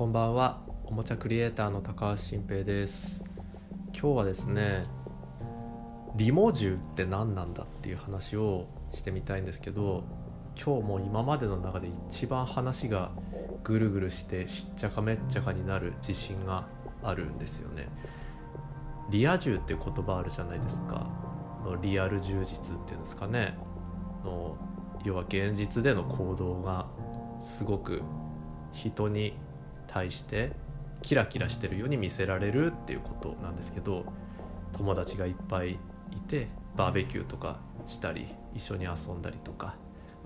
こんばんは。おもちゃクリエイターの高橋新平です。今日はですねリモ銃って何なんだっていう話をしてみたいんですけど今日も今までの中で一番話がぐるぐるしてしっちゃかめっちゃかになる自信があるんですよね。リア充っていう言葉あるじゃないですか。のリアル充実っていうんですかね。の要は現実での行動がすごく人に対してキラキラしてるように見せられるっていうことなんですけど友達がいっぱいいてバーベキューとかしたり一緒に遊んだりとか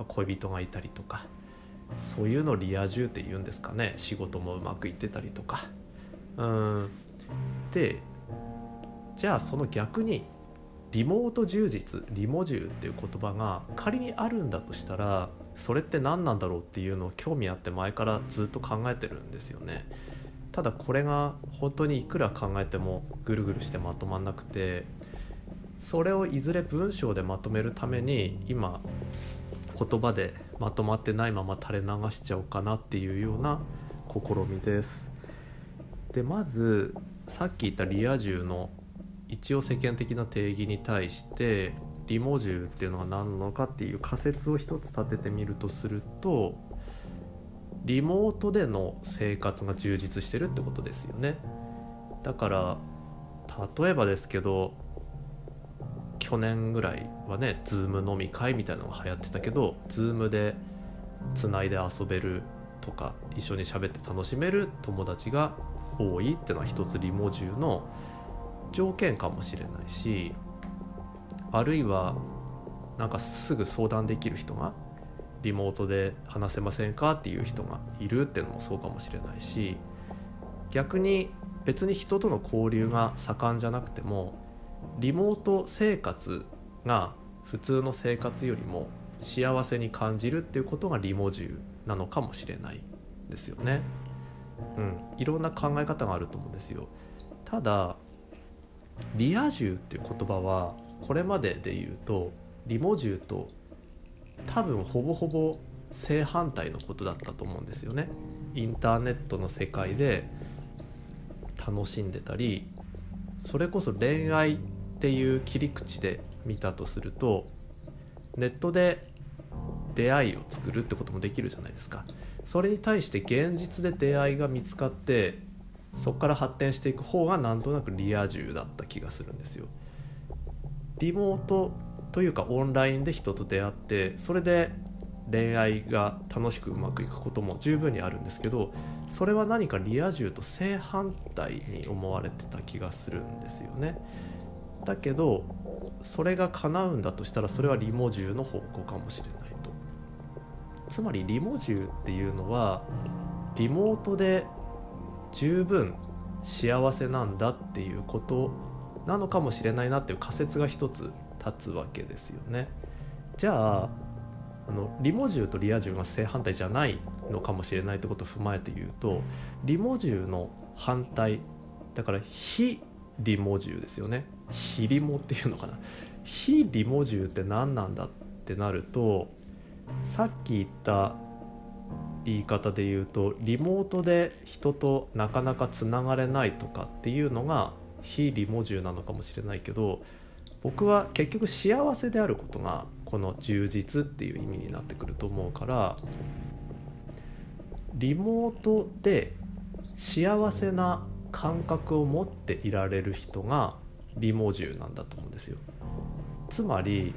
恋人がいたりとかそういうのリア充って言うんですかね。仕事もうまくいってたりとか。うん。でじゃあその逆にリモート充実リモ充っていう言葉が仮にあるんだとしたらそれって何なんだろうっていうのを興味あって前からずっと考えてるんですよね。ただこれが本当にいくら考えてもぐるぐるしてまとまんなくてそれをいずれ文章でまとめるために今言葉でまとまってないまま垂れ流しちゃおうかなっていうような試みです。でまずさっき言ったリア充の一応世間的な定義に対してリモジュっていうのは何なのかっていう仮説を一つ立ててみるとするとリモートでの生活が充実してるってことですよね。だから例えばですけど去年ぐらいはね Zoom 飲み会みたいなのが流行ってたけど Zoom でつないで遊べるとか一緒に喋って楽しめる友達が多いっていうのは一つリモジュの条件かもしれないしあるいはなんかすぐ相談できる人がリモートで話せませんかっていう人がいるっていうのもそうかもしれないし逆に別に人との交流が盛んじゃなくてもリモート生活が普通の生活よりも幸せに感じるっていうことがリモジュなのかもしれないですよね。うん、いろんな考え方があると思うんですよ。ただリア充っていう言葉はこれまでで言うとリモジュと多分ほぼほぼ正反対のことだったと思うんですよね。インターネットの世界で楽しんでたりそれこそ恋愛っていう切り口で見たとするとネットで出会いを作るってこともできるじゃないですかそれに対して現実で出会いが見つかってそこから発展していく方がなんとなくリア充だった気がするんですよリモートというかオンラインで人と出会ってそれで恋愛が楽しくうまくいくことも十分にあるんですけどそれは何かリア充と正反対に思われてた気がするんですよね。だけどそれが叶うんだとしたらそれはリモ充の方向かもしれないと。つまりリモ充っていうのはリモートで十分幸せなんだっていうことなのかもしれないなっていう仮説が一つ立つわけですよね。じゃああのリモ銃とリア充が正反対じゃないのかもしれないってことを踏まえて言うとリモ銃の反対だから非リモ銃ですよね。非リモっていうのかな。非リモ銃って何なんだってなるとさっき言った言い方で言うとリモートで人となかなかつながれないとかっていうのが非リモ銃なのかもしれないけど僕は結局幸せであることがこの充実っていう意味になってくると思うからリモートで幸せな感覚を持っていられる人がリモ充なんだと思うんですよ。つまり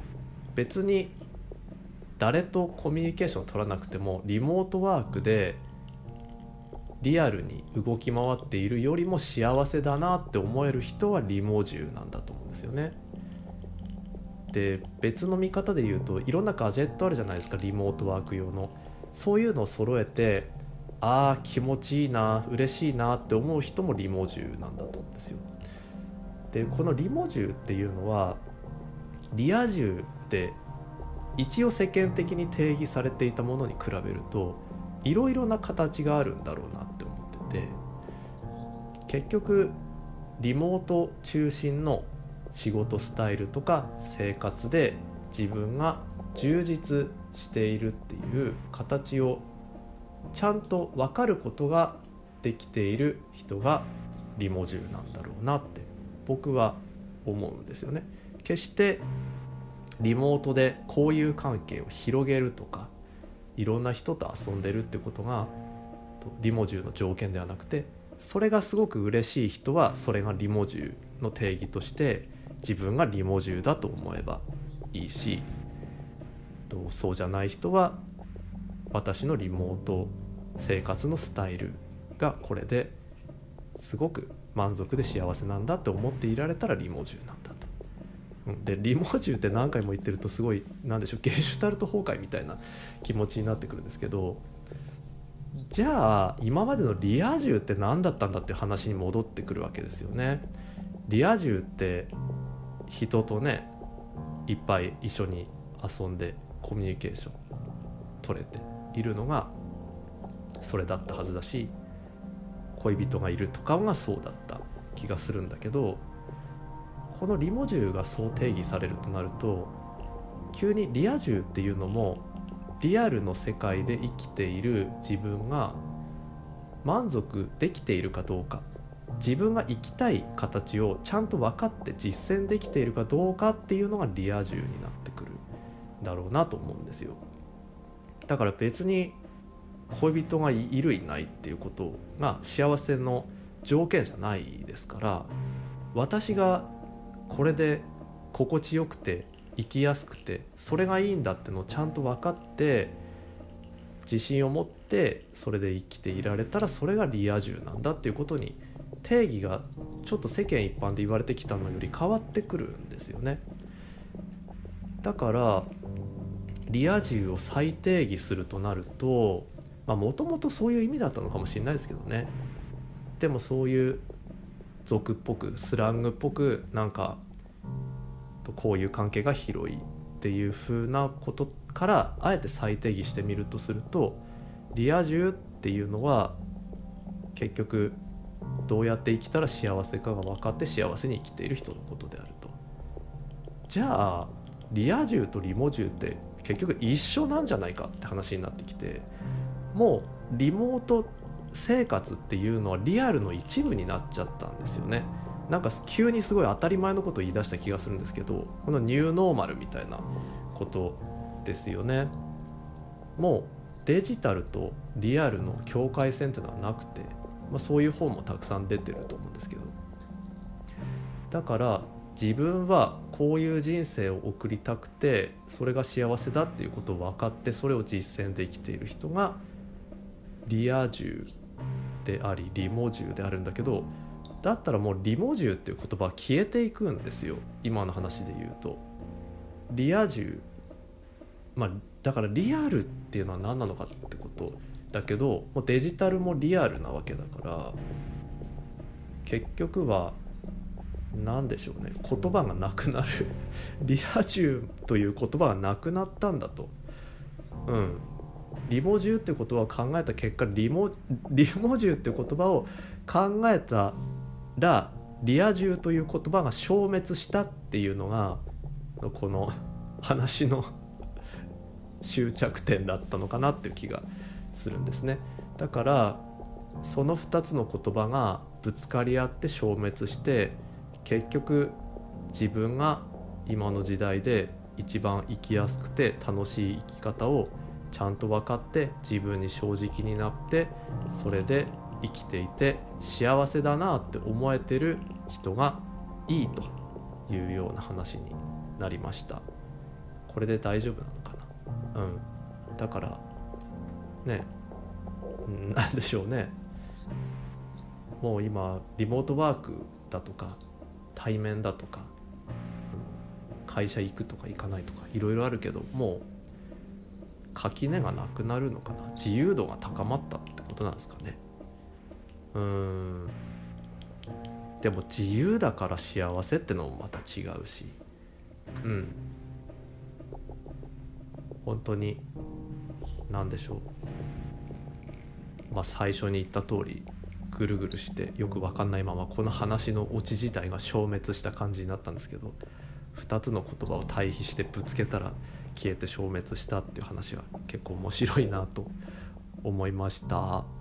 別に誰とコミュニケーションを取らなくてもリモートワークでリアルに動き回っているよりも幸せだなって思える人はリモ充なんだと思うんですよね。で別の見方で言うといろんなガジェットあるじゃないですかリモートワーク用のそういうのを揃えてああ気持ちいいな嬉しいなって思う人もリモジュなんだと思うんですよでこのリモジュっていうのはリア充って一応世間的に定義されていたものに比べるといろいろな形があるんだろうなって思ってて結局リモート中心の仕事スタイルとか生活で自分が充実しているっていう形をちゃんと分かることができている人がリモジュなんだろうなって僕は思うんですよね。決してリモートで交友関係を広げるとかいろんな人と遊んでるってことがリモジューの条件ではなくてそれがすごく嬉しい人はそれがリモジューの定義として自分がリモジューだと思えばいいしそうじゃない人は私のリモート生活のスタイルがこれですごく満足で幸せなんだって思っていられたらリモジュなん。でリモジュって何回も言ってるとすごい何でしょうゲシュタルト崩壊みたいな気持ちになってくるんですけどじゃあ今までのリア充って何だったんだっていう話に戻ってくるわけですよね。リア充って人とねいっぱい一緒に遊んでコミュニケーション取れているのがそれだったはずだし恋人がいるとかがそうだった気がするんだけどこのリモジュがそう定義されるとなると急にリア充っていうのもリアルの世界で生きている自分が満足できているかどうか自分が生きたい形をちゃんと分かって実践できているかどうかっていうのがリア充になってくるだろうなと思うんですよ。だから別に恋人がいるいないっていうことが幸せの条件じゃないですから私がこれで心地よくて生きやすくてそれがいいんだってのをちゃんと分かって自信を持ってそれで生きていられたらそれがリア充なんだっていうことに定義がちょっと世間一般で言われてきたのより変わってくるんですよね。だからリア充を再定義するとなるともともとそういう意味だったのかもしれないですけどねでもそういう俗っぽくスラングっぽくなんかこういう関係が広いっていう風なことからあえて再定義してみるとするとリア充っていうのは結局どうやって生きたら幸せかが分かって幸せに生きている人のことであると。じゃあリア充とリモ充って結局一緒なんじゃないかって話になってきてもうリモート生活っていうのはリアルの一部になっちゃったんですよね。なんか急にすごい当たり前のことを言い出した気がするんですけどこのニューノーマルみたいなことですよね。もうデジタルとリアルの境界線っていうのはなくて、まあ、そういう本もたくさん出てると思うんですけど。だから自分はこういう人生を送りたくてそれが幸せだっていうことを分かってそれを実践できている人がリア充でありリモ充であるんだけどだったらもうリモ充っていう言葉は消えていくんですよ。今の話で言うと。リア充。まあだからリアルっていうのは何なのかってことだけどもうデジタルもリアルなわけだから結局は何でしょうね。言葉がなくなる。リア充という言葉がなくなったんだと。うん。リモジュって言葉を考えた結果リモ リモジュって言葉を考えたらリア充という言葉が消滅したっていうのがこの話の終着点だったのかなっていう気がするんですね。だからその2つの言葉がぶつかり合って消滅して結局自分が今の時代で一番生きやすくて楽しい生き方をちゃんと分かって自分に正直になってそれで生きていて幸せだなって思えてる人がいいというような話になりました。これで大丈夫なのかな？うん。だからね。何でしょうね。もう今リモートワークだとか対面だとか会社行くとか行かないとかいろいろあるけどもう垣根がなくなるのかな？自由度が高まったってことなんですかね？うん。でも自由だから幸せってのもまた違うし。うん。本当に何でしょう。まあ最初に言った通りぐるぐるしてよく分かんないままこの話のオチ自体が消滅した感じになったんですけど。2つの言葉を対比してぶつけたら消えて消滅したっていう話は結構面白いなと思いました。